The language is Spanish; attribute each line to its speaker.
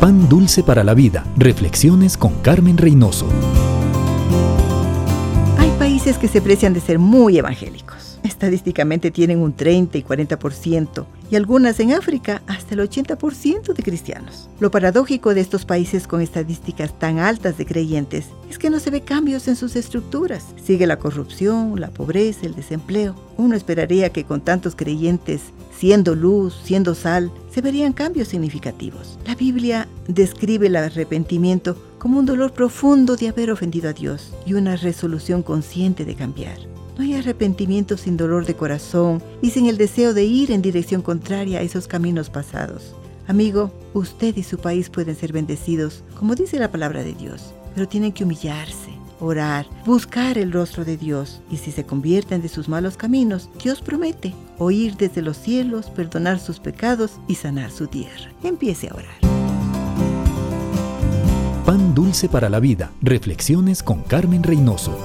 Speaker 1: Pan Dulce para la Vida. Reflexiones con Carmen Reynoso.
Speaker 2: Hay países que se precian de ser muy evangélicos. Estadísticamente tienen un 30 y 40% y algunas en África hasta el 80% de cristianos. Lo paradójico de estos países con estadísticas tan altas de creyentes es que no se ve cambios en sus estructuras. Sigue la corrupción, la pobreza, el desempleo. Uno esperaría que con tantos creyentes siendo luz, siendo sal, se verían cambios significativos. La Biblia describe el arrepentimiento como un dolor profundo de haber ofendido a Dios y una resolución consciente de cambiar. No hay arrepentimiento sin dolor de corazón y sin el deseo de ir en dirección contraria a esos caminos pasados. Amigo, usted y su país pueden ser bendecidos, como dice la palabra de Dios, pero tienen que humillarse, orar, buscar el rostro de Dios. Y si se convierten de sus malos caminos, Dios promete oír desde los cielos, perdonar sus pecados y sanar su tierra. Empiece a orar.
Speaker 1: Pan dulce para la vida. Reflexiones con Carmen Reynoso.